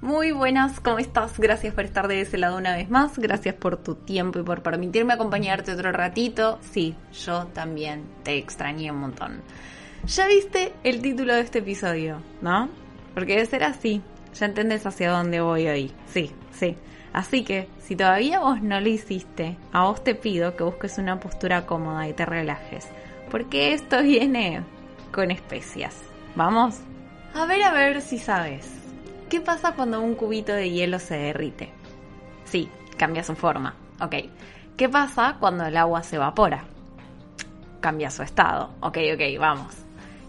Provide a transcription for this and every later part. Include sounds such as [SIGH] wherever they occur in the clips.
Muy buenas, ¿cómo estás? Gracias por estar de ese lado una vez más. Gracias por tu tiempo y por permitirme acompañarte otro ratito. Sí, yo también te extrañé un montón. Ya viste el título de este episodio, ¿no? Porque debe ser así. Ya entendés hacia dónde voy hoy. Sí, sí. Así que, si todavía vos no lo hiciste, a vos te pido que busques una postura cómoda y te relajes. Porque esto viene con especias. ¿Vamos? A ver, a ver si sabes. ¿Qué pasa cuando un cubito de hielo se derrite? Sí, cambia su forma. Ok. ¿Qué pasa cuando el agua se evapora? Cambia su estado. Ok, ok, vamos.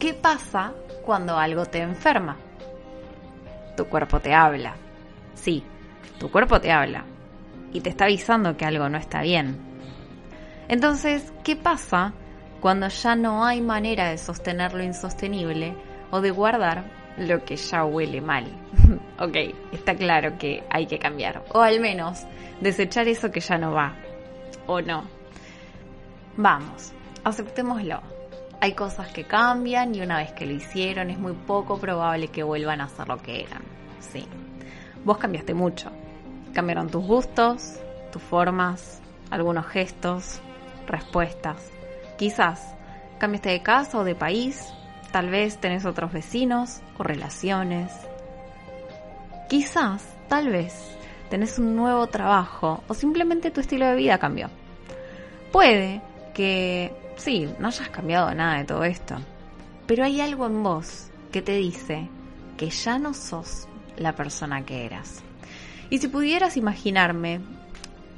¿Qué pasa cuando algo te enferma? Tu cuerpo te habla. Sí, tu cuerpo te habla. Y te está avisando que algo no está bien. Entonces, ¿qué pasa cuando ya no hay manera de sostener lo insostenible o de guardar lo que ya huele mal. [LAUGHS] ok, está claro que hay que cambiar. O al menos desechar eso que ya no va. ¿O no? Vamos, aceptémoslo. Hay cosas que cambian y una vez que lo hicieron es muy poco probable que vuelvan a ser lo que eran. Sí. Vos cambiaste mucho. Cambiaron tus gustos, tus formas, algunos gestos, respuestas. Quizás cambiaste de casa o de país, tal vez tenés otros vecinos o relaciones. Quizás, tal vez, tenés un nuevo trabajo o simplemente tu estilo de vida cambió. Puede que, sí, no hayas cambiado nada de todo esto, pero hay algo en vos que te dice que ya no sos la persona que eras. Y si pudieras imaginarme,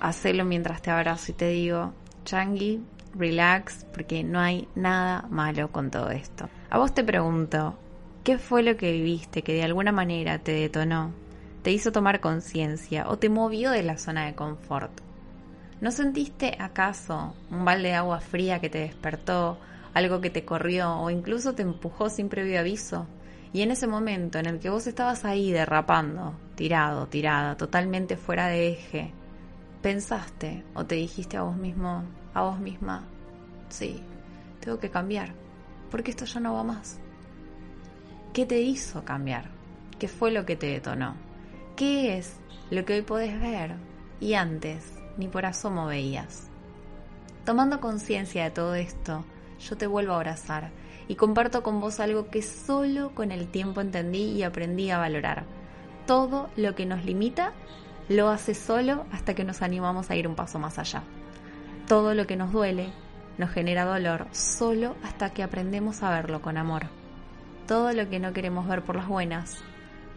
hacelo mientras te abrazo y te digo, Changi, relax, porque no hay nada malo con todo esto. A vos te pregunto, ¿qué fue lo que viviste que de alguna manera te detonó, te hizo tomar conciencia o te movió de la zona de confort? ¿No sentiste acaso un balde de agua fría que te despertó, algo que te corrió o incluso te empujó sin previo aviso? Y en ese momento en el que vos estabas ahí derrapando, tirado, tirada, totalmente fuera de eje, pensaste o te dijiste a vos mismo, a vos misma, sí, tengo que cambiar, porque esto ya no va más. ¿Qué te hizo cambiar? ¿Qué fue lo que te detonó? ¿Qué es lo que hoy podés ver y antes ni por asomo veías? Tomando conciencia de todo esto, yo te vuelvo a abrazar y comparto con vos algo que solo con el tiempo entendí y aprendí a valorar. Todo lo que nos limita lo hace solo hasta que nos animamos a ir un paso más allá. Todo lo que nos duele nos genera dolor solo hasta que aprendemos a verlo con amor. Todo lo que no queremos ver por las buenas,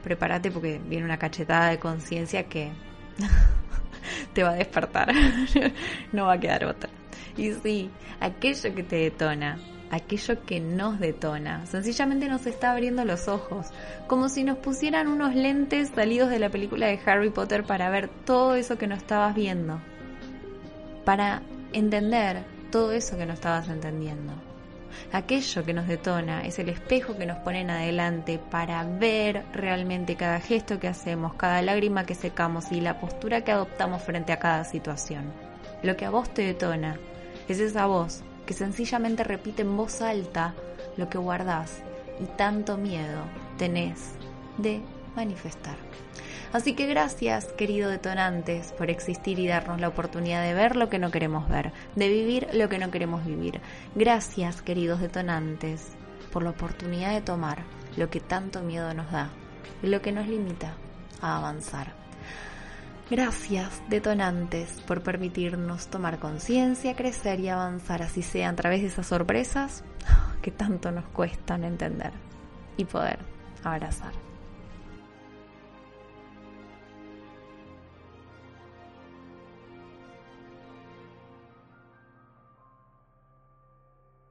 prepárate porque viene una cachetada de conciencia que [LAUGHS] te va a despertar. [LAUGHS] no va a quedar otra. Y sí, aquello que te detona, aquello que nos detona, sencillamente nos está abriendo los ojos, como si nos pusieran unos lentes salidos de la película de Harry Potter para ver todo eso que no estabas viendo, para entender todo eso que no estabas entendiendo. Aquello que nos detona es el espejo que nos pone en adelante para ver realmente cada gesto que hacemos, cada lágrima que secamos y la postura que adoptamos frente a cada situación. Lo que a vos te detona es esa voz que sencillamente repite en voz alta lo que guardás y tanto miedo tenés de manifestar. Así que gracias, querido detonantes, por existir y darnos la oportunidad de ver lo que no queremos ver, de vivir lo que no queremos vivir. Gracias, queridos detonantes, por la oportunidad de tomar lo que tanto miedo nos da, lo que nos limita a avanzar. Gracias, detonantes, por permitirnos tomar conciencia, crecer y avanzar, así sea a través de esas sorpresas que tanto nos cuestan entender y poder abrazar.